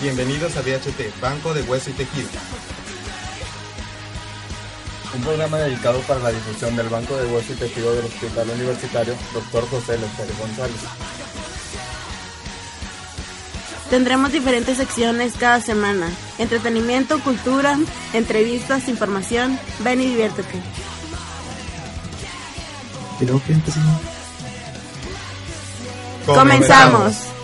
Bienvenidos a BHT, Banco de Hueso y Tejido. Un programa dedicado para la difusión del Banco de Hueso y Tejido del Hospital Universitario Dr. José López González. Tendremos diferentes secciones cada semana. Entretenimiento, cultura, entrevistas, información. Ven y diviértete. Creo que empezamos. Comenzamos.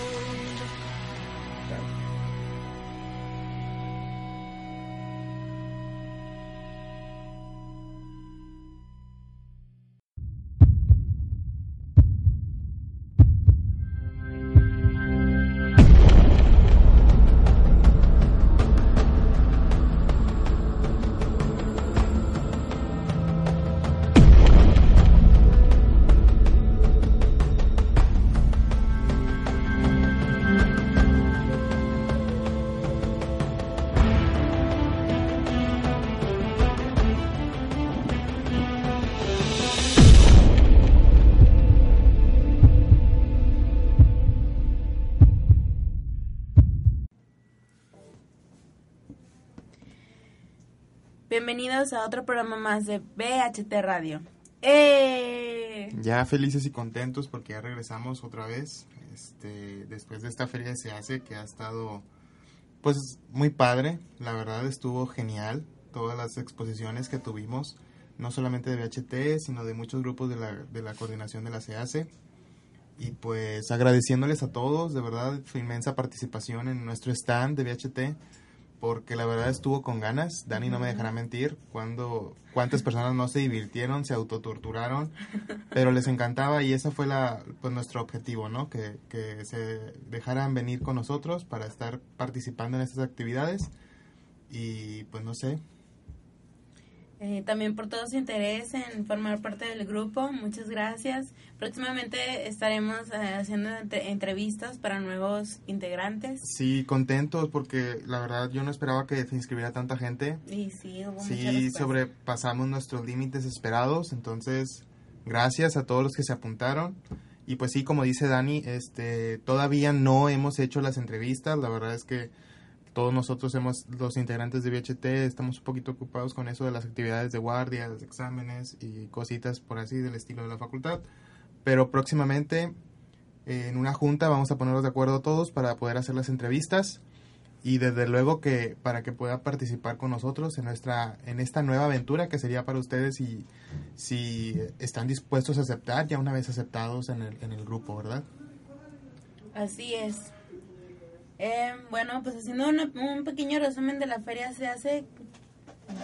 Bienvenidos a otro programa más de BHT Radio. ¡Eh! Ya felices y contentos porque ya regresamos otra vez. Este, después de esta feria se hace que ha estado pues muy padre. La verdad estuvo genial todas las exposiciones que tuvimos, no solamente de BHT, sino de muchos grupos de la, de la coordinación de la CEACE. Y pues agradeciéndoles a todos, de verdad, su inmensa participación en nuestro stand de BHT porque la verdad estuvo con ganas. Dani no me dejará mentir cuando cuántas personas no se divirtieron, se autotorturaron, pero les encantaba y ese fue la pues nuestro objetivo, ¿no? Que, que se dejaran venir con nosotros para estar participando en estas actividades y pues no sé. Eh, también por todo su interés en formar parte del grupo, muchas gracias. Próximamente estaremos eh, haciendo entre- entrevistas para nuevos integrantes. Sí, contentos porque la verdad yo no esperaba que se inscribiera tanta gente. Y sí, hubo Sí, sobrepasamos nuestros límites esperados, entonces gracias a todos los que se apuntaron. Y pues sí, como dice Dani, este, todavía no hemos hecho las entrevistas, la verdad es que todos nosotros hemos, los integrantes de BHT, estamos un poquito ocupados con eso de las actividades de guardia, los exámenes y cositas por así del estilo de la facultad. Pero próximamente eh, en una junta vamos a ponernos de acuerdo todos para poder hacer las entrevistas y desde luego que para que pueda participar con nosotros en nuestra en esta nueva aventura que sería para ustedes si si están dispuestos a aceptar ya una vez aceptados en el, en el grupo, ¿verdad? Así es. Eh, bueno, pues haciendo una- un pequeño resumen de la feria se hace,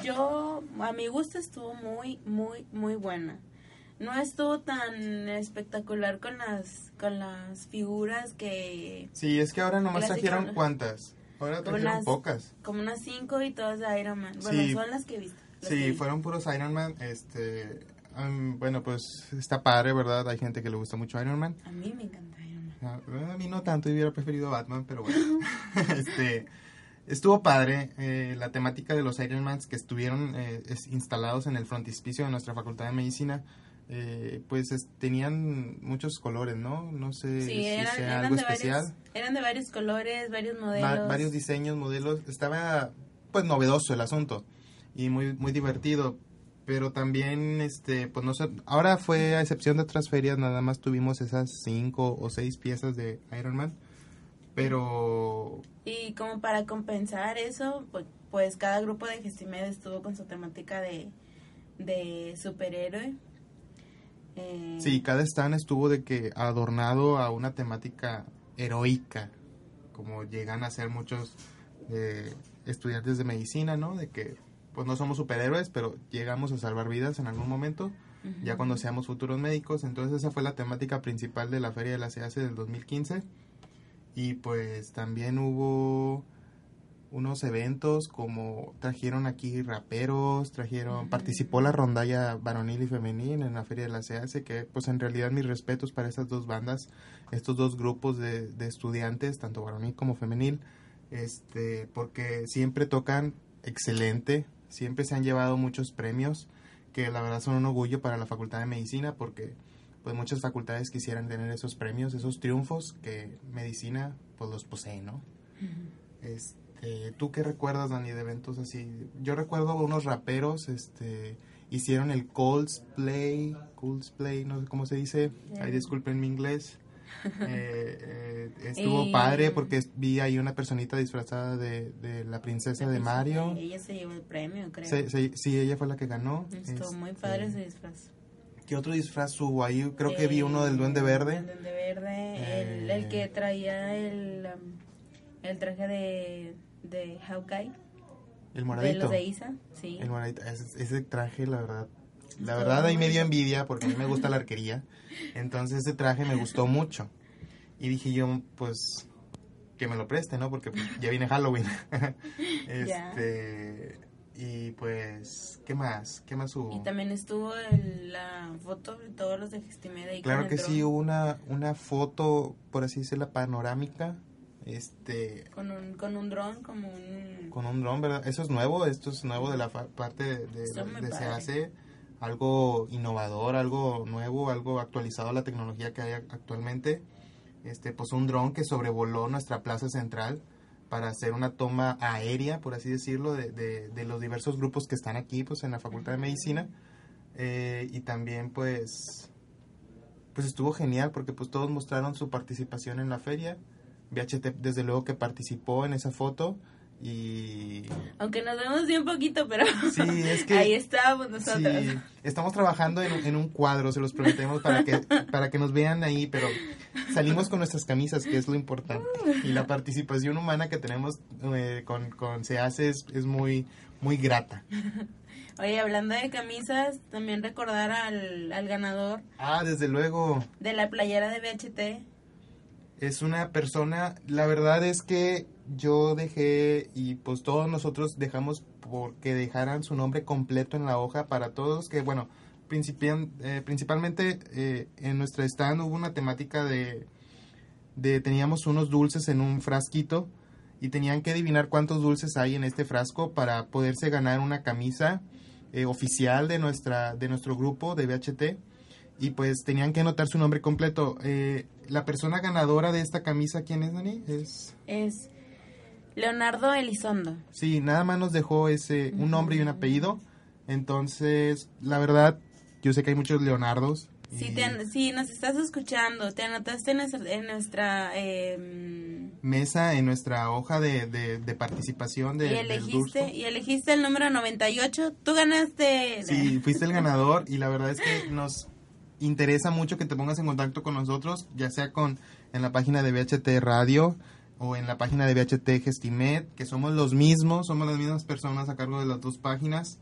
yo, a mi gusto estuvo muy, muy, muy buena. No estuvo tan espectacular con las, con las figuras que, Sí, es que ahora nomás trajeron cuántas. Ahora trajeron Unas- pocas. como unas cinco y todas de Iron Man. Bueno, Sí. son las que he visto. que Sí, fueron puros Iron Man, este bueno, pues está padre, ¿verdad? Hay gente que le gusta mucho Iron Man. A mí me encanta. A a mí no tanto, yo hubiera preferido a Batman, pero bueno. este, estuvo padre eh, la temática de los Iron Mans que estuvieron eh, es- instalados en el frontispicio de nuestra Facultad de Medicina. eh, pues es- tenían muchos colores, ¿no? No sé Sí, si eran, sea eran algo especial. varios, eran de varios colores, varios Va- modelos. varios diseños, modelos. Estaba pues novedoso el asunto y muy muy divertido. Pero también, este, pues no sé, ahora fue a excepción de otras ferias, nada más tuvimos esas cinco o seis piezas de Iron Man. Pero Y como para compensar eso, pues, pues cada grupo de Gestimed estuvo con su temática de, de superhéroe. Eh, sí, cada stand estuvo de que adornado a una temática heroica, como llegan a ser muchos eh, estudiantes de medicina, ¿no? De que pues no somos superhéroes, pero llegamos a salvar vidas en algún momento. ujú. ya cuando seamos futuros médicos. Entonces esa fue la temática principal de la Feria de la CAC del 2015. Y pues también hubo unos eventos como trajeron aquí raperos, trajeron, participó la rondalla varonil y femenil en la Feria de la CAC, que pues en realidad mis respetos para esas dos bandas, estos dos grupos de, de estudiantes, tanto varonil como femenil, este, porque siempre tocan excelente, siempre se han llevado muchos premios que la verdad son un orgullo para la Facultad de Medicina porque pues muchas facultades quisieran tener esos premios, esos triunfos que medicina pues los posee, ¿no? Este, ¿Tú qué recuerdas, Dani, de eventos así? Yo recuerdo unos raperos, este, hicieron el Coldplay, Coldplay, no sé cómo se dice, ahí disculpen mi inglés. Eh, eh, estuvo Y- padre porque vi ahí una personita disfrazada de, de la princesa de Mario. Ella se llevó el premio, creo. Se- se- sí, ella fue la que ganó. Estuvo muy Este, padre ese disfraz. ¿Qué otro disfraz hubo ahí? Creo que vi uno del Duende El Verde. Duende Verde, el, el Eh. que traía el, um, el traje de, de Hawkeye, El de moradito. los de Isa, sí. El moradito. Ese, ese traje, la verdad. La verdad, ahí me dio envidia porque a mí me gusta la arquería. Entonces, ese traje me gustó mucho. Y dije yo, pues, que me lo preste, ¿no? Porque pues, ya viene Halloween. Este. Y pues, ¿qué más? ¿Qué más hubo? Y también estuvo el- la foto de todos los de Gestimeda. ahí Claro que sí, hubo una, una foto, por así decirlo, panorámica. Este, Con un, con un dron, como un... con un dron, ¿verdad? Eso es nuevo, esto es nuevo de la fa- parte de, de, de se hace algo innovador, algo nuevo, algo actualizado a la tecnología que hay ac- actualmente. Este, pues un dron que sobrevoló nuestra plaza central para hacer una toma aérea, por así decirlo, de, de, de los diversos grupos que están aquí, pues en la Facultad de Medicina. Eh, y también, pues, pues estuvo genial porque pues todos mostraron su participación en la feria. VHT desde luego que participó en esa foto y Aunque nos vemos bien poquito, pero sí, es que ahí estábamos nosotros. sí, estamos trabajando en, un- en un cuadro, se los prometemos para que para que nos vean ahí, pero salimos con nuestras camisas, que es lo importante. Y la participación humana que tenemos eh, con, con se hace es, es muy muy grata. Oye, hablando de camisas, también recordar al, al ganador Ah, desde luego. de la playera de BHT. es una persona, la verdad es que yo dejé y pues todos nosotros dejamos porque dejaran su nombre completo en la hoja para todos que bueno, principian, eh, principalmente eh, en nuestra stand hubo una temática de, de teníamos unos dulces en un frasquito y tenían que adivinar cuántos dulces hay en este frasco para poderse ganar una camisa eh, oficial de nuestra de nuestro grupo de BHT y pues tenían que anotar su nombre completo. Eh, la persona ganadora de esta camisa, ¿quién es, Dani? Es... Es Leonardo Elizondo. Sí, nada más nos dejó ese un nombre y un apellido. Entonces, la verdad, yo sé que hay muchos Leonardos. Si, an- si nos estás escuchando, te anotaste en nuestra, en nuestra em, Mesa en nuestra hoja de, de, de participación de, y elegiste y elegiste el número 98, tú ganaste. Sí, fuiste el ganador y la verdad es que nos interesa mucho que te pongas en contacto con nosotros, ya sea con en la página de BHT Radio o en la página de BHT Gestimed, que somos los mismos, somos las mismas personas a cargo de las dos páginas.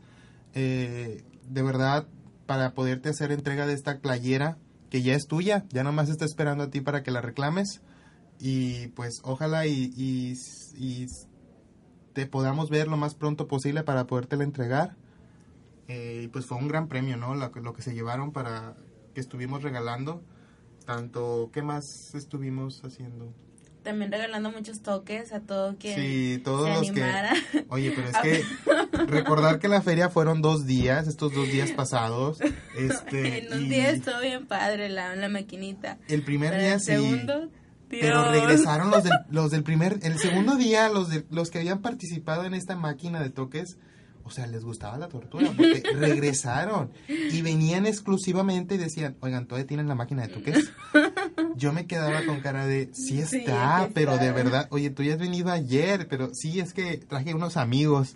Eh, de verdad, para poderte hacer entrega de esta playera, que ya es tuya, ya nomás está esperando a ti para que la reclames. Y pues ojalá y, y, y te podamos ver lo más pronto posible para podértela entregar. Eh, pues fue un gran premio, ¿no? Lo, lo que se llevaron para que estuvimos regalando. Tanto, ¿qué más estuvimos haciendo? También regalando muchos toques a todo quien Sí, todos se los animara. que... Oye, pero es que recordar que la feria fueron dos días, estos dos días pasados. Este, en un y día estuvo bien padre la, la maquinita. el primer Pero día el sí. segundo, Pero regresaron los del, los del primer, el segundo día, los de, los que habían participado en esta máquina de toques, o sea, les gustaba la tortura, porque regresaron y venían exclusivamente y decían, oigan, ¿todavía tienen la máquina de toques? Yo me quedaba con cara de, sí Sí, está, pero de verdad, oye, tú ya has venido ayer, pero sí, es que traje unos amigos.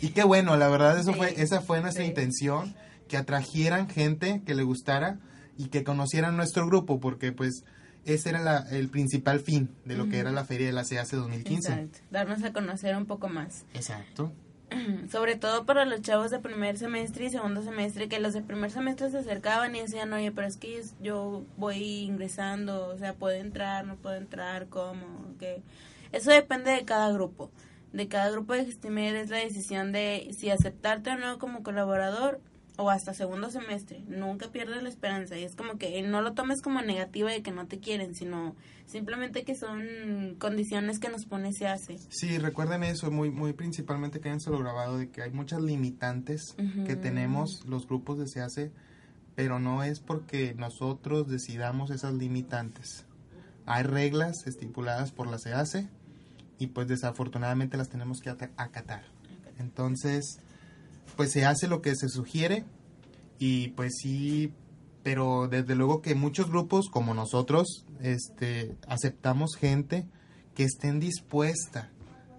Y qué bueno, la verdad, eso Sí, fue, esa fue nuestra sí. intención, que atrajeran gente que le gustara y que conocieran nuestro grupo, porque pues ese era la- el principal fin de lo que era la feria de la CAC 2015. Exacto, darnos a conocer un poco más. Exacto. Sobre todo para los chavos de primer semestre y segundo semestre, que los de primer semestre se acercaban y decían, oye, pero es que yo, voy ingresando, o sea, puedo entrar, no puedo entrar, ¿cómo? ¿Qué? Eso depende de cada grupo. De cada grupo de Gestimer es la decisión de si aceptarte o no como colaborador o hasta segundo semestre. Nunca pierdes la esperanza y es como que no lo tomes como negativa de que no te quieren, sino simplemente que son condiciones que nos pone se hace. Sí, recuerden eso, muy, muy principalmente que lo grabado, de que hay muchas limitantes que Ujú. tenemos los grupos de SEACE, pero no es porque nosotros decidamos esas limitantes. Hay reglas estipuladas por la SEACE y pues desafortunadamente las tenemos que acatar. Entonces, pues se hace lo que se sugiere y pues sí, pero desde luego que muchos grupos como nosotros este, aceptamos gente que estén dispuesta,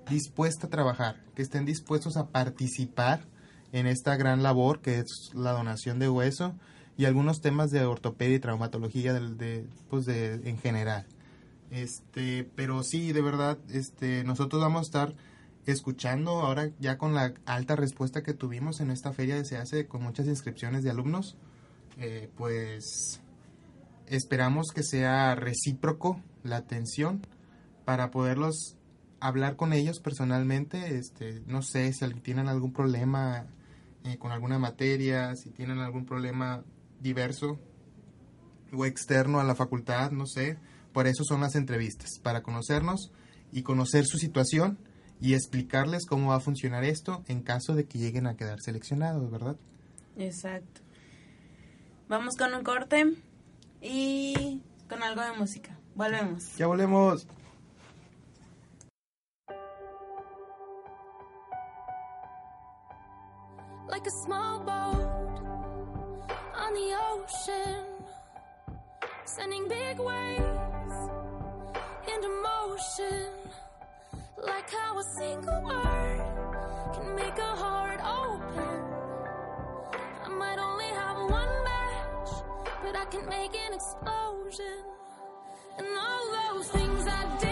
dispuesta a trabajar, que estén dispuestos a participar en esta gran labor que es la donación de hueso y algunos temas de ortopedia y traumatología de, pues de, en general. Este, pero sí, de verdad, este, nosotros vamos a estar escuchando ahora ya con la alta respuesta que tuvimos en esta feria se hace con muchas inscripciones de alumnos, eh, pues esperamos que sea recíproco la atención para poderlos hablar con ellos personalmente, este, no sé si tienen algún problema eh, con alguna materia, si tienen algún problema diverso o externo a la facultad, no sé, por eso son las entrevistas, para conocernos y conocer su situación y explicarles cómo va a funcionar esto en caso de que lleguen a quedar seleccionados, ¿verdad? Exacto. Vamos con un corte y con algo de música. Volvemos. Ya volvemos. Like a small boat on the ocean, sending big waves into motion. Like how a single word can make a heart open. I might only have one match, but I can make an explosion. And all those things I didn't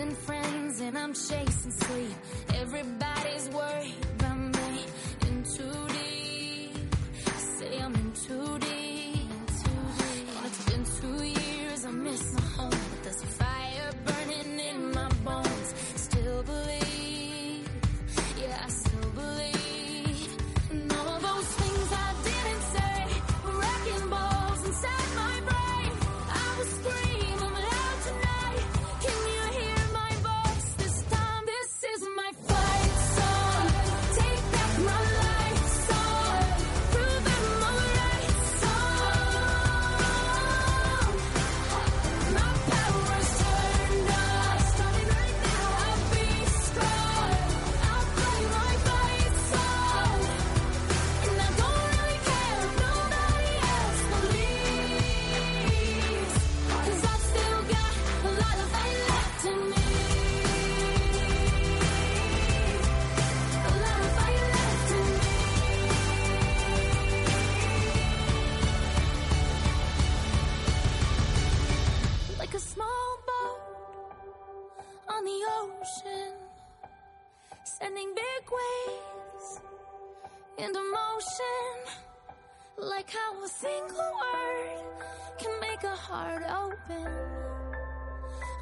Losing friends and I'm chasing sleep. Everybody's worried about me. In too deep. Say I'm in too deep. And it's been two years. I miss my home. But there's Like how a single word can make a heart open.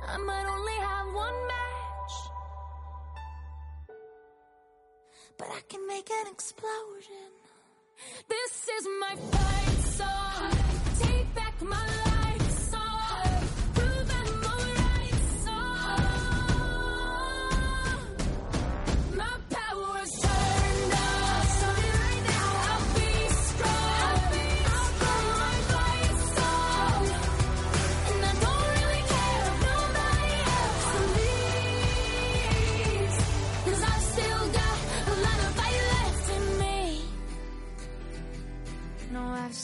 I might only have one match, but I can make an explosion. This is my fight song. Take back my life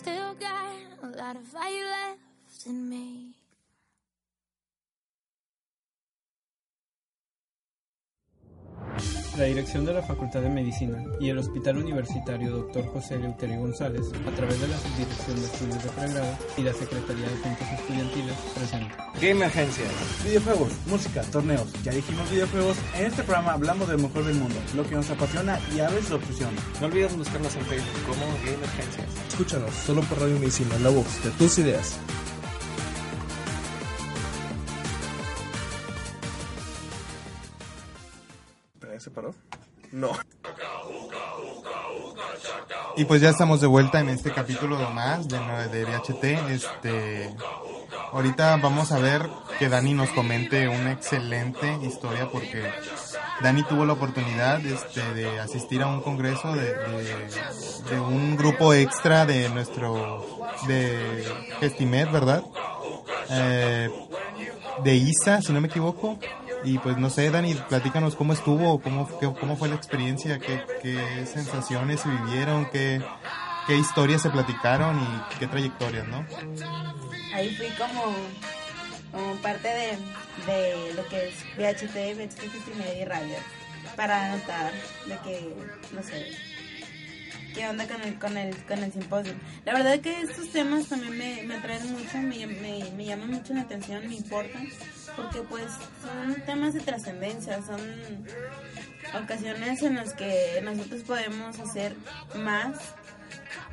still got a lot of fight left in me. La dirección de la Facultad de Medicina y el Hospital Universitario Dr. José Leuterio González, a través de la Subdirección de Estudios de Pregrado y la Secretaría de Asuntos Estudiantiles, presenta Gamergencias. Videojuegos, música, torneos. Ya dijimos videojuegos. En este programa hablamos del mejor del mundo, lo que nos apasiona y a veces obsesiona. No olvides buscarnos en Facebook como Gamergencias. Escúchanos solo por Radio Medicina, la voz de tus ideas. ¿Se paró? No. Y pues ya estamos de vuelta en este capítulo más de, de VHT. Este, ahorita vamos a ver que Dani nos comente una excelente historia porque Dani tuvo la oportunidad este, de asistir a un congreso de, de, un grupo extra de nuestro de Gestimed, ¿verdad? Eh, de ISA, si no me equivoco. Y pues no sé, Dani, platícanos cómo estuvo, cómo, cómo fue la experiencia, qué, qué sensaciones se vivieron, qué, qué historias se platicaron y qué trayectorias, ¿no? Ahí fui como, como parte de, de lo que es VHT, VHT Media y Radio, para anotar de que, no sé, qué onda con el, con el, con el simposio. La verdad que estos temas también me, me atraen mucho, me, me, me llaman mucho la atención, me importan porque pues son temas de trascendencia, son ocasiones en las que nosotros podemos hacer más,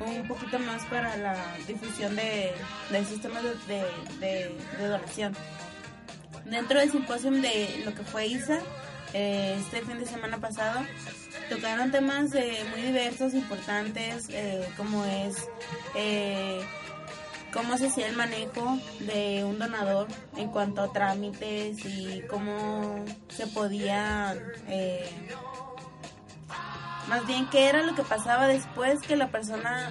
un poquito más para la difusión de, de sistemas de, de, donación. Dentro del simposio de lo que fue ISA, eh, este fin de semana pasado, tocaron temas muy diversos, importantes, eh, como es... Cómo se hacía el manejo de un donador en cuanto a trámites y cómo se podía, eh, más bien qué era lo que pasaba después que la persona,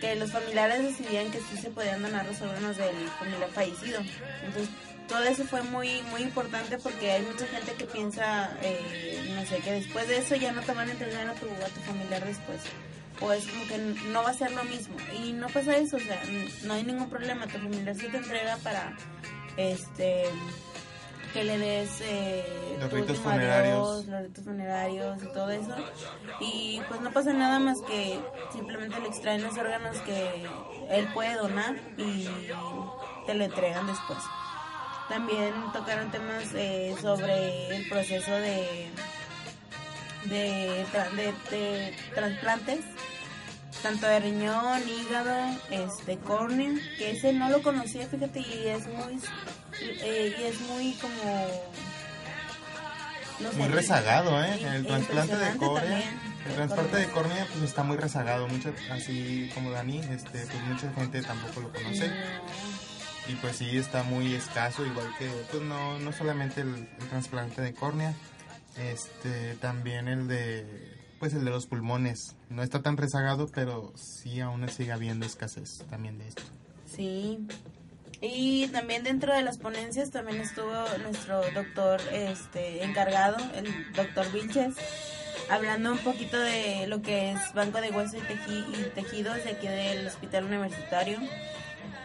que los familiares decidían que sí se podían donar los órganos del familiar fallecido. Entonces, todo eso fue muy muy importante porque hay mucha gente que piensa, eh, no sé, que después de eso ya no te van a entregar a tu, a tu familiar después pues como que no va a ser lo mismo. Y no pasa eso, o sea, no hay ningún problema. Tu familiar se te entrega para este que le des eh, los ritos funerarios. los ritos funerarios y todo eso. Y pues no pasa nada más que simplemente le extraen los órganos que él puede donar y te lo entregan después. También tocaron temas eh, sobre el proceso de de, de, de trasplantes tanto de riñón, hígado, este, córnea, que ese no lo conocía, fíjate, y es muy, eh, y es muy como... muy rezagado, ¿eh? El trasplante de córnea, el trasplante de córnea pues está muy rezagado, mucha, así como Dani, este, pues mucha gente tampoco lo conoce. Y pues sí, está muy escaso, igual que, pues no, no solamente el, el trasplante de córnea, este, también el de pues el de los pulmones. No está tan rezagado, pero sí aún sigue habiendo escasez también de esto. Sí. Y también dentro de las ponencias también estuvo nuestro doctor este encargado, el doctor Vilches, hablando un poquito de lo que es banco de hueso y, tejidos de aquí del hospital universitario.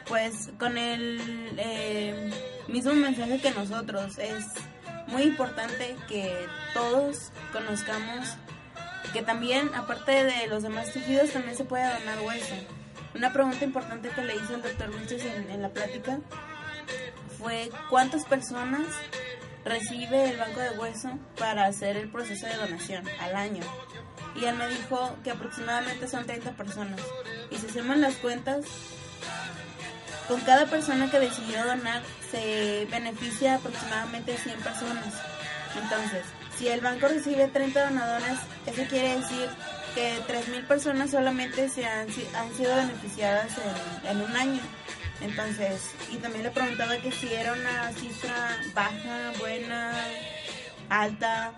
Pues con el eh, mismo mensaje que nosotros, es muy importante que todos conozcamos que también, aparte de los demás tejidos, también se puede donar hueso. Una pregunta importante que le hizo el doctor Wilches en, la plática fue cuántas personas recibe el banco de hueso para hacer el proceso de donación al año. Y él me dijo que aproximadamente son 30 personas. Y si hacemos las cuentas, con cada persona que decidió donar se beneficia aproximadamente 100 personas. Entonces, si el banco recibe 30 donadores, eso quiere decir que 3.000 personas solamente se han, han sido beneficiadas en, un año. Entonces, y también le preguntaba que si era una cifra baja, buena, alta.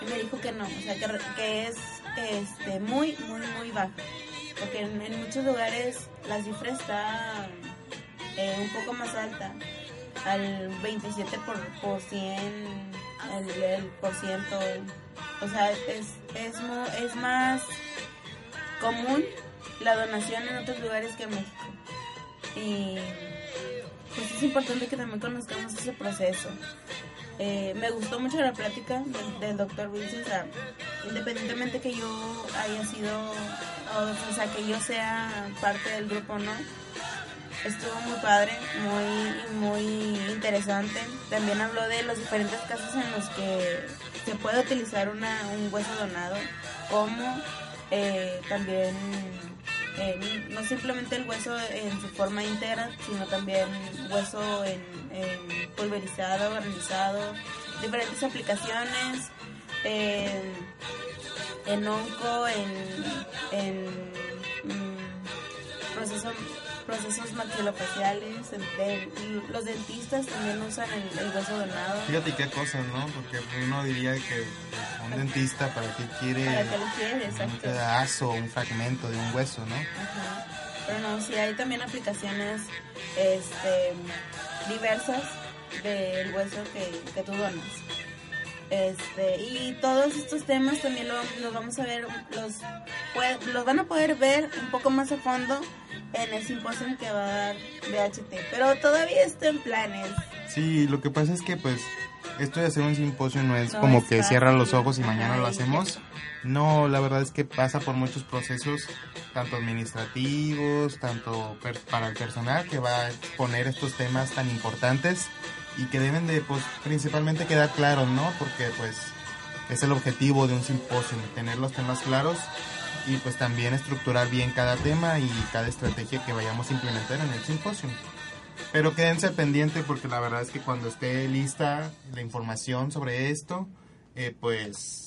Y me dijo que no, o sea, que, que es este, muy, muy, muy baja. Porque en, muchos lugares la cifra está eh, un poco más alta, al 27 por, por 100 el, por ciento. O sea, es, es, es más común la donación en otros lugares que en México. Y pues es importante que también conozcamos ese proceso. Eh, me gustó mucho la plática del, doctor sea, independientemente que yo haya sido, o, sea, que yo sea parte del grupo no, estuvo muy padre, muy, muy interesante. También habló de los diferentes casos en los que se puede utilizar una, un hueso donado, como eh, también no simplemente el hueso en su forma íntegra, sino también hueso en, pulverizado, granizado, diferentes aplicaciones, en, en onco, en, en mm, proceso procesos maxilofaciales, los dentistas también usan el, el hueso donado. Fíjate qué cosas, ¿no? Porque uno diría que un dentista para qué quiere ¿Para qué quiere? un Exacto. pedazo, un fragmento de un hueso, ¿no? Ajá. Pero no, sí hay también aplicaciones este, diversas del hueso que, que tú donas. Este, y todos estos temas también lo- los vamos a ver, los, pue- los van a poder ver un poco más a fondo en el simposio que va a dar BHT. Pero todavía está en planes. Sí, lo que pasa es que pues esto de hacer un simposio no es No como que cierra los ojos y mañana lo hacemos. No, la verdad es que pasa por muchos procesos, tanto administrativos, tanto per- para el personal que va a exponer estos temas tan importantes y que deben de pues principalmente quedar claros, ¿no? Porque pues es el objetivo de un simposio, tener los temas claros y pues también estructurar bien cada tema y cada estrategia que vayamos a implementar en el simposio. Pero quédense pendiente porque la verdad es que cuando esté lista la información sobre esto, eh, pues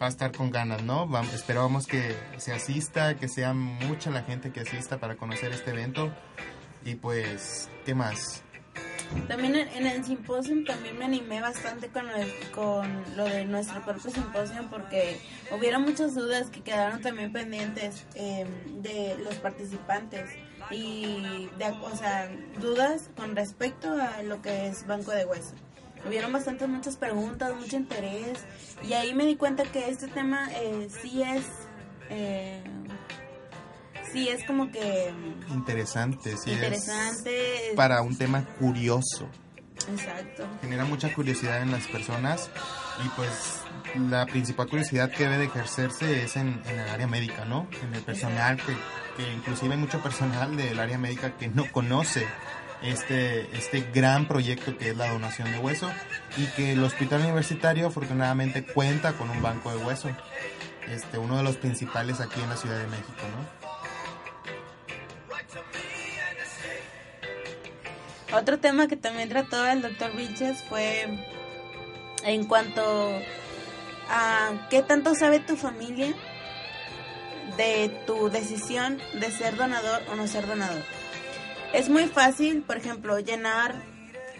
va a estar con ganas, ¿no? Vamos, esperamos que se asista, que sea mucha la gente que asista para conocer este evento. Y pues, ¿qué más? También en, el simposio también me animé bastante con de, con lo de nuestro propio simposio porque hubieron muchas dudas que quedaron también pendientes eh, de los participantes y de, o sea, dudas con respecto a lo que es Banco de Hueso. Hubieron bastantes muchas preguntas, mucho interés y ahí me di cuenta que este tema eh, sí es eh, sí es como que Interesante, sí. es interesante. para un tema curioso. Exacto. genera mucha curiosidad en las personas y pues la principal curiosidad que debe de ejercerse es en, en el área médica, ¿no? En el personal, que, que inclusive hay mucho personal del área médica que no conoce este, este gran proyecto que es la donación de hueso y que el hospital universitario afortunadamente cuenta con un banco de hueso, este, uno de los principales aquí en la Ciudad de México, ¿no? Otro tema que también trató el doctor Vilches fue en cuanto a qué tanto sabe tu familia de tu decisión de ser donador o no ser donador. Es muy fácil, por ejemplo, llenar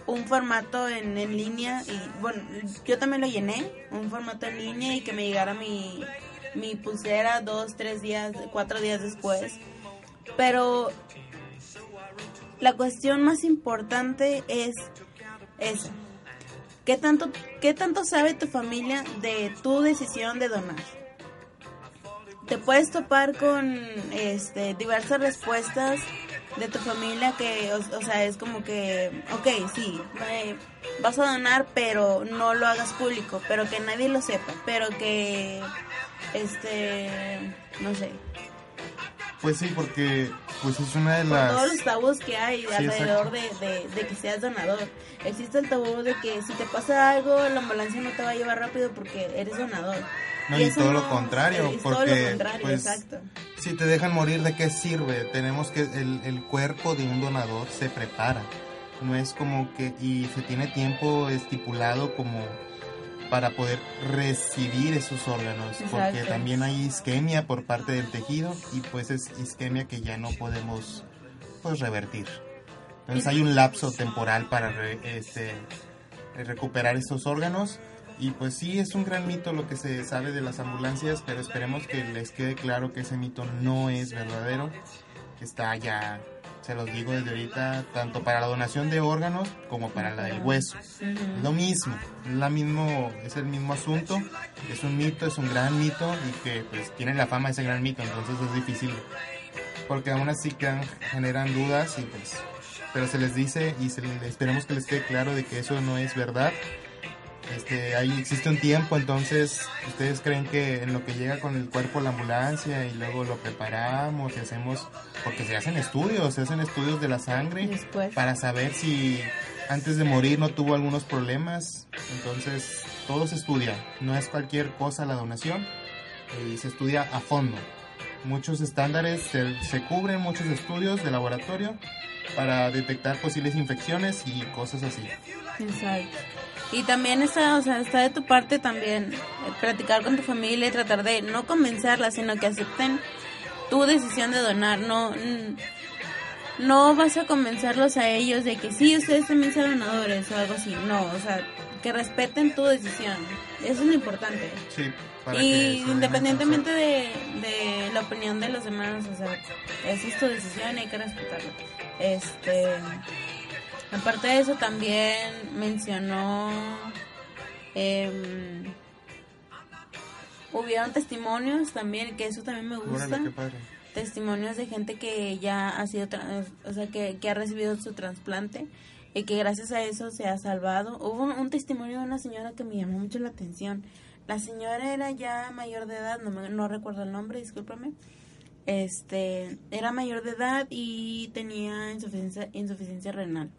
un formato en, en línea y bueno, yo también lo llené, un formato en línea y que me llegara mi, mi pulsera dos, tres días, cuatro días después. Pero la cuestión más importante es esa. ¿Qué tanto, ¿Qué tanto sabe tu familia de tu decisión de donar? Te puedes topar con este, diversas respuestas de tu familia que, o, o sea, es como que, ok, sí, eh, vas a donar, pero no lo hagas público, pero que nadie lo sepa, pero que, este, no sé, Pues sí, porque pues es una de por las... todos los tabús que hay Sí, alrededor de, de- de que seas donador. Existe el tabú de que si te pasa algo, la ambulancia no te va a llevar rápido porque eres donador. No, Y todo lo contrario, es todo porque lo contrario, pues, exacto. si te dejan morir, ¿de qué sirve? Tenemos que, el, el cuerpo de un donador se prepara, no es como que, y se tiene tiempo estipulado como para poder recibir esos órganos, porque Exacto. también hay isquemia por parte del tejido y pues es isquemia que ya no podemos pues revertir. Entonces hay un lapso temporal para re- este, recuperar estos órganos y pues sí, es un gran mito lo que se sabe de las ambulancias, pero esperemos que les quede claro que ese mito no es verdadero. Está ya, se los digo desde ahorita, tanto para la donación de órganos como para la del hueso. Lo mismo, la mismo, es el mismo asunto, es un mito, es un gran mito y que pues tiene la fama ese gran mito, entonces es difícil. Porque aún así quedan, generan dudas y pues, pero se les dice y se les- esperemos que les quede claro de que eso no es verdad Este, ahí existe un tiempo, entonces ustedes creen que en lo que llega con el cuerpo la ambulancia y luego lo preparamos y hacemos, porque se hacen estudios, se hacen estudios de la sangre Después. para saber si antes de morir no tuvo algunos problemas, entonces todo se estudia, no es cualquier cosa la donación y se estudia a fondo. Muchos estándares se, se cubren, muchos estudios de laboratorio para detectar posibles infecciones y cosas así. Exacto. Y también está, o sea, está de tu parte también eh, platicar con tu familia y tratar de no convencerla, sino que acepten tu decisión de donar. No, mm, no vas a convencerlos a ellos de que sí, ustedes también sean donadores o algo así. No, o sea, que respeten tu decisión. Eso es lo importante. Sí, para Y independientemente de, de la opinión de los demás, o sea, esa es tu decisión y hay que respetarla. Este, aparte de eso, también mencionó, em, hubieron testimonios también, que eso también me gusta testimonios de gente que ya ha sido, o sea, que, que ha recibido su trasplante y que gracias a eso se ha salvado. Hubo un, un testimonio de una señora que me llamó mucho la atención. La señora era ya mayor de edad, no, me- no recuerdo el nombre, discúlpame. Este, era mayor de edad y tenía insuficiencia, insuficiencia renal.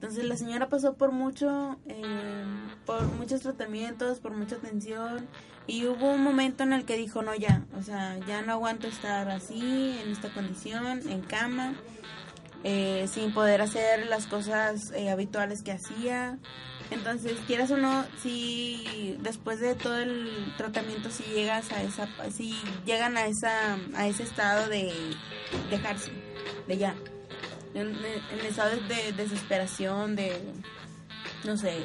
Entonces la señora pasó por mucho, eh, por muchos tratamientos, por mucha atención y hubo un momento en el que dijo no ya, o sea ya no aguanto estar así en esta condición, en cama, eh, sin poder hacer las cosas eh, habituales que hacía. Entonces quieras o no, si después de todo el tratamiento si llegas a esa, si llegan a esa, a ese estado de dejarse, de ya en, en de desesperación, de, no sé.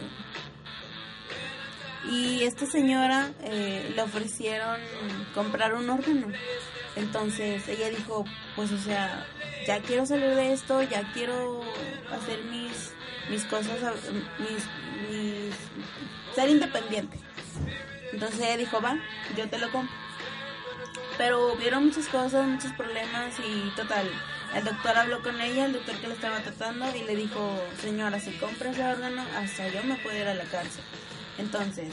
Y esta señora eh, le ofrecieron comprar un órgano. Entonces ella dijo, pues o sea, ya quiero salir de esto, ya quiero hacer mis, mis cosas, mis, mis, ser independiente. Entonces ella dijo, va, yo te lo compro. Pero hubieron muchas cosas, muchos problemas y total. El doctor habló con ella, el doctor que la estaba tratando, y le dijo, señora, si compra ese órgano, hasta yo me puedo ir a la cárcel. Entonces,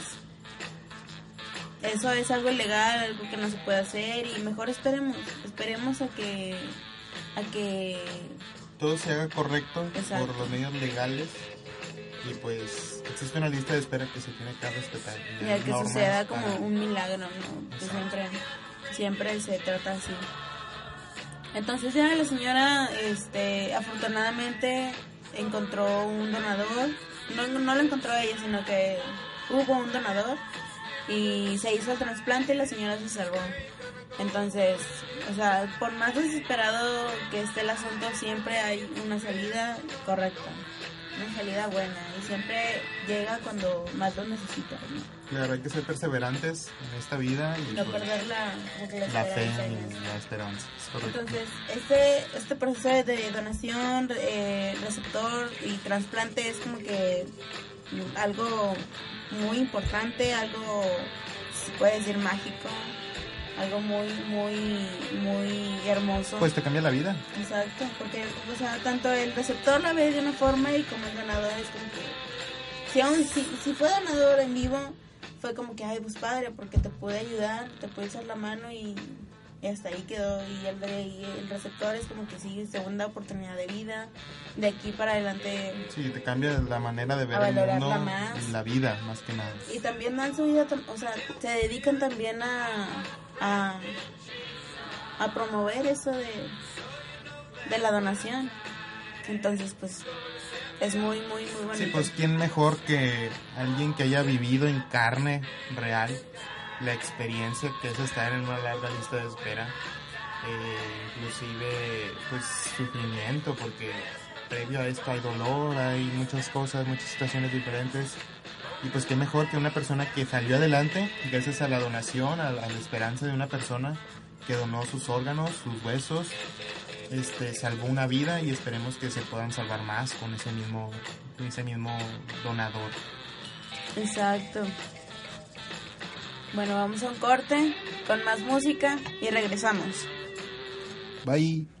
eso es algo ilegal, algo que no se puede hacer, y mejor esperemos, esperemos a que, a que, Todo se haga correcto Exacto. por los medios legales y pues existe una lista de espera que se tiene que respetar. y ya hay que normas suceda como para- un milagro, ¿no? Que siempre, siempre se trata así. Entonces ya la señora, este, afortunadamente encontró un donador. No, no lo encontró ella, sino que hubo un donador y se hizo el trasplante y la señora se salvó. Entonces, o sea, por más desesperado que esté el asunto, siempre hay una salida correcta, una salida buena y siempre llega cuando más lo necesitas, ¿no? Claro, hay que ser perseverantes en esta vida y No pues, perder la, la la fe y la esperanza. es. Entonces, este, este proceso de donación, eh, receptor y trasplante es como que algo muy importante, algo, se puede decir, mágico, algo muy, muy, muy hermoso. Pues te cambia la vida. Exacto, porque o sea, tanto el receptor la ve de una forma y como el donador es como que... Si, aún, si, si fue donador en vivo, fue como que, ay, pues padre, porque te pude ayudar, te pude echar la mano y, y hasta ahí quedó. Y el, y el receptor es como que sí, segunda oportunidad de vida, de aquí para adelante. Sí, te cambia la manera de ver el mundo más. y la vida, más que nada. Y también dan su vida, o sea, se dedican también a, a, a promover eso de, de la donación. Entonces, pues, es muy, muy, muy bonito. Sí, pues quién mejor que alguien que haya vivido en carne real la experiencia que es estar en una larga lista de espera, eh, inclusive pues sufrimiento, porque previo a esto hay dolor, hay muchas cosas, muchas situaciones diferentes. Y pues qué mejor que una persona que salió adelante gracias a la donación, a a la esperanza de una persona que donó sus órganos, sus huesos, este, salvó una vida y esperemos que se puedan salvar más con ese mismo, con ese mismo donador. Exacto. Bueno, vamos a un corte con más música y regresamos. Bye.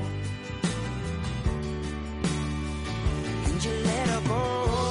You let her go.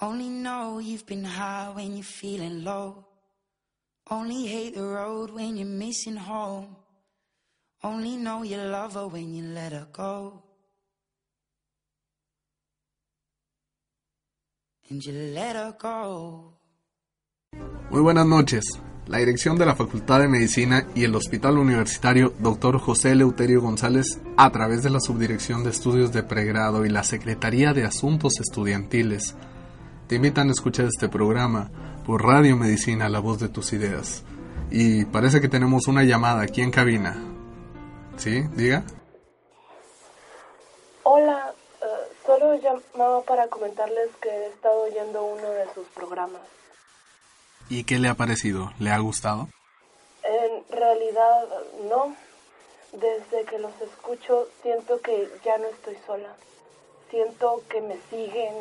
Only know you've been high when you're feeling low. Only hate the road when you're missing home. Only know you love her when you let her go. And you let her go. Muy buenas noches. La dirección de la Facultad de Medicina y el Hospital Universitario Dr. José Eleuterio González, a través de la Subdirección de Estudios de Pregrado y la Secretaría de Asuntos Estudiantiles, te invitan a escuchar este programa por Radio Medicina, la voz de tus ideas. Y parece que tenemos una llamada aquí en cabina. ¿Sí? Diga. Hola, eh, solo llamaba para comentarles que he estado oyendo uno de sus programas. ¿Y qué le ha parecido? ¿Le ha gustado? En realidad, no. Desde que los escucho, siento que ya no estoy sola. Siento que me siguen.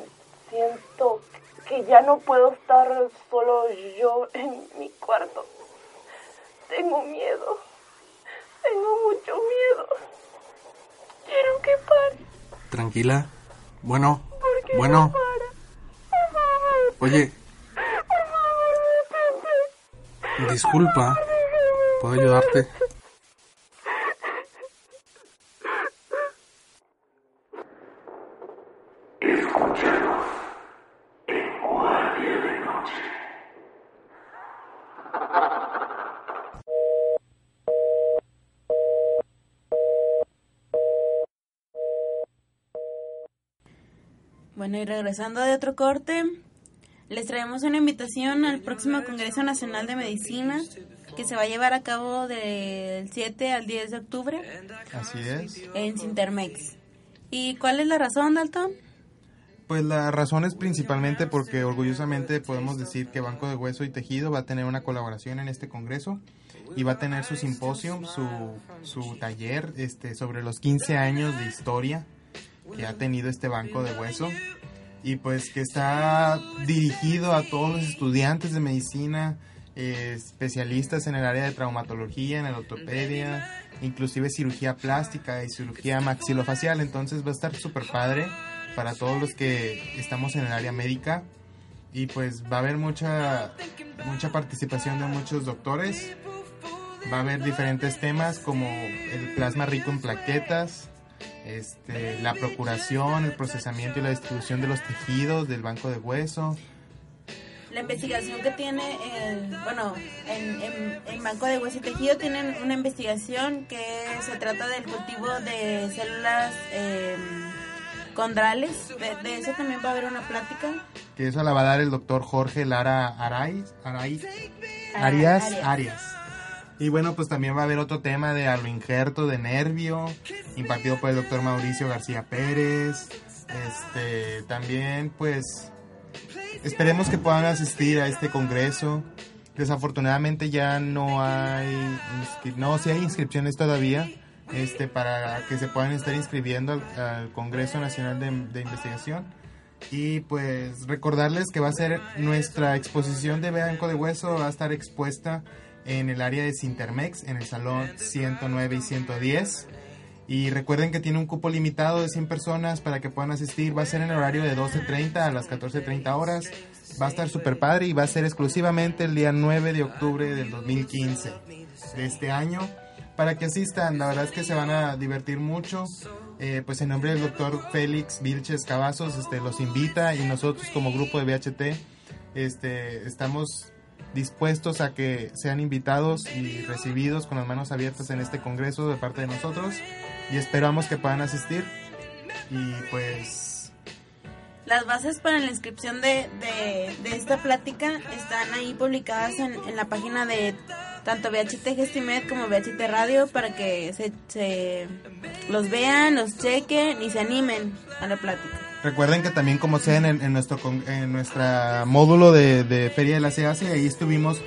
Siento que ya no puedo estar solo yo en mi cuarto. Tengo miedo. Tengo mucho miedo. Quiero que pare. Tranquila. Bueno, ¿Por qué bueno. no para? Por favor. Oye, Por favor, detente. disculpa. ¿Puedo ayudarte? Bueno, y regresando de otro corte, les traemos una invitación al próximo Congreso Nacional de Medicina que se va a llevar a cabo del 7 al 10 de octubre Así es. en Sintermex. ¿Y cuál es la razón, Dalton? Pues la razón es principalmente porque orgullosamente podemos decir que Banco de Hueso y Tejido va a tener una colaboración en este congreso y va a tener su simposio, su, su taller este, sobre los 15 años de historia que ha tenido este Banco de Hueso y pues que está dirigido a todos los estudiantes de medicina, eh, especialistas en el área de traumatología, en la ortopedia, inclusive cirugía plástica y cirugía maxilofacial, entonces va a estar súper padre para todos los que estamos en el área médica. Y pues va a haber mucha mucha participación de muchos doctores. Va a haber diferentes temas como el plasma rico en plaquetas este, la procuración el procesamiento y la distribución de los tejidos del banco de hueso La investigación que tiene, el, bueno, en, en, en Banco de Hueso y Tejido tienen una investigación que se trata del cultivo de células eh, condrales. De, de eso también va a haber una plática. que eso la va a dar el doctor Jorge Lara Ah, Arias, Arias. Y bueno, pues también va a haber otro tema de aloinjerto de nervio, impartido por el doctor Mauricio García Pérez. Este, también, pues, esperemos que puedan asistir a este congreso. Desafortunadamente ya no hay, no, sí hay inscripciones todavía, este, para que se puedan estar inscribiendo al, al Congreso Nacional de, de Investigación. Y pues recordarles que va a ser nuestra exposición de Banco de Hueso, va a estar expuesta en el área de Sintermex, en el salón 109 y 110. Y recuerden que tiene un cupo limitado de 100 personas para que puedan asistir. Va a ser en el horario de 12.30 a las 14.30 horas. Va a estar súper padre y va a ser exclusivamente el día 9 de octubre del 2015 de este año. Para que asistan, la verdad es que se van a divertir mucho. Eh, pues en nombre del doctor Félix Vilches Cavazos este, los invita y nosotros como grupo de BHT este, estamos dispuestos a que sean invitados y recibidos con las manos abiertas en este congreso de parte de nosotros y esperamos que puedan asistir. Y pues Las bases para la inscripción de, de, esta plática están ahí publicadas en, en la página de tanto VHT Gestimed como VHT Radio para que se, se los vean, los chequen y se animen a la plática. recuerden que también como sea en, en nuestro en nuestra módulo de, de Feria de la CAC ahí estuvimos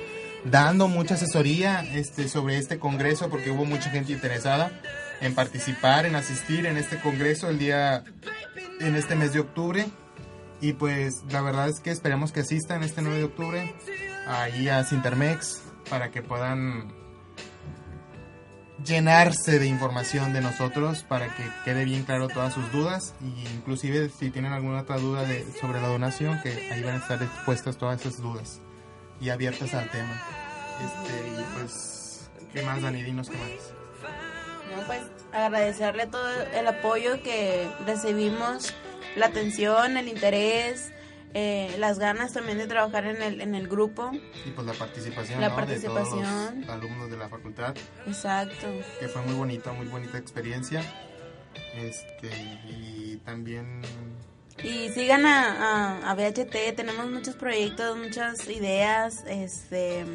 dando mucha asesoría este sobre este congreso porque hubo mucha gente interesada en participar, en asistir en este congreso el día en este mes de octubre y pues la verdad es que esperamos que asistan este 9 de octubre ahí a Sintermex para que puedan llenarse de información de nosotros para que quede bien claro todas sus dudas y inclusive si tienen alguna otra duda de, sobre la donación que ahí van a estar expuestas todas esas dudas y abiertas al tema. Este y pues qué más Dani dinos qué más. No, pues agradecerle todo el apoyo que recibimos, la atención, el interés, eh, las ganas también de trabajar en el, en el grupo. y pues la participación, La ¿no? de participación. todos los alumnos de la facultad Exacto. que fue muy bonita muy bonita experiencia este y también Y sigan a, a, a VHT, tenemos muchos proyectos, muchas ideas, este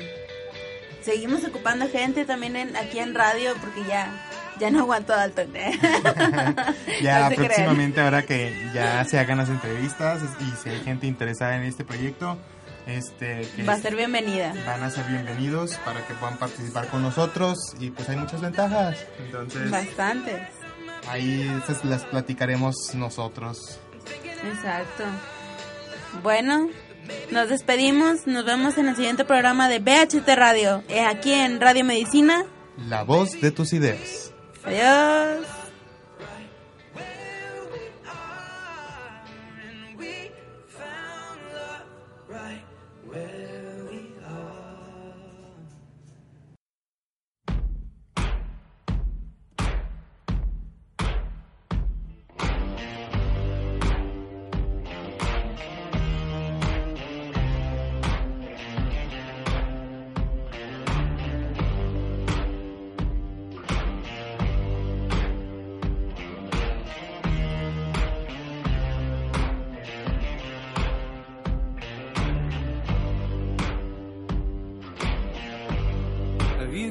seguimos ocupando gente también en, aquí en radio porque ya ya no aguanto Dalton. ya No próximamente ahora que ya se hagan las entrevistas y si hay gente interesada en este proyecto este Va a ser bienvenida. van a ser bienvenidos para que puedan participar con nosotros y pues hay muchas ventajas entonces Bastantes. ahí esas las platicaremos nosotros Exacto. Bueno, nos despedimos. Nos vemos en el siguiente programa de BHT Radio, eh, aquí en Radio Medicina. la voz de tus ideas Adiós.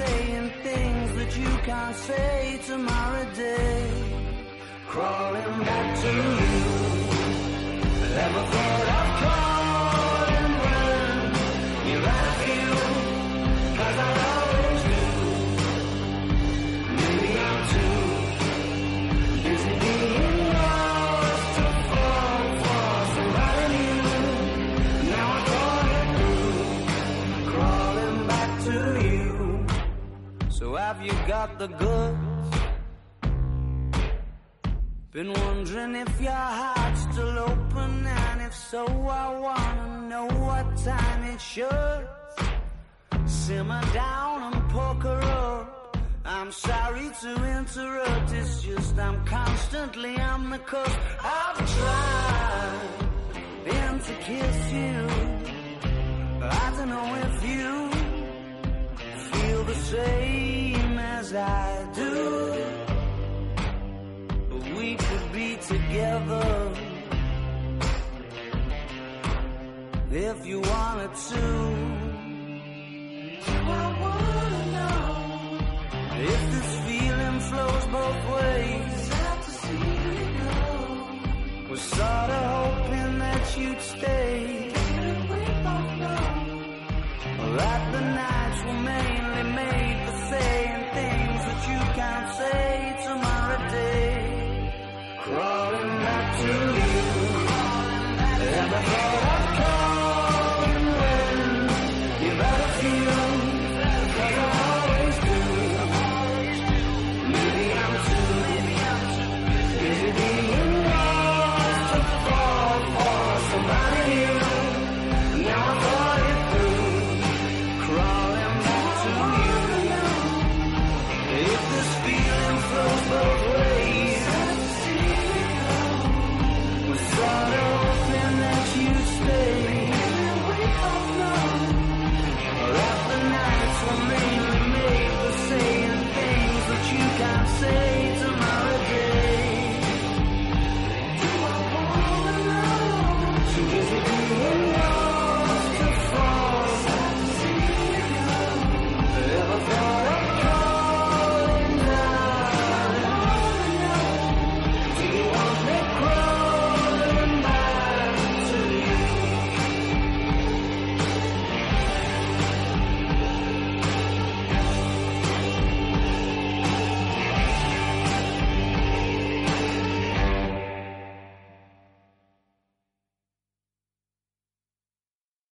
saying things that you can't say tomorrow day. Crawling back to you. Never thought I'd calling time it should. Simmer down and poker up. I'm sorry to interrupt, it's just I'm constantly on the cusp. I've tried been to kiss you. I don't know if you feel the same as I do. But we could be together if you wanted to. I wanna know if this feeling flows both ways? To see it go. Was sorta hoping that you'd stay. That the nights were mainly made for saying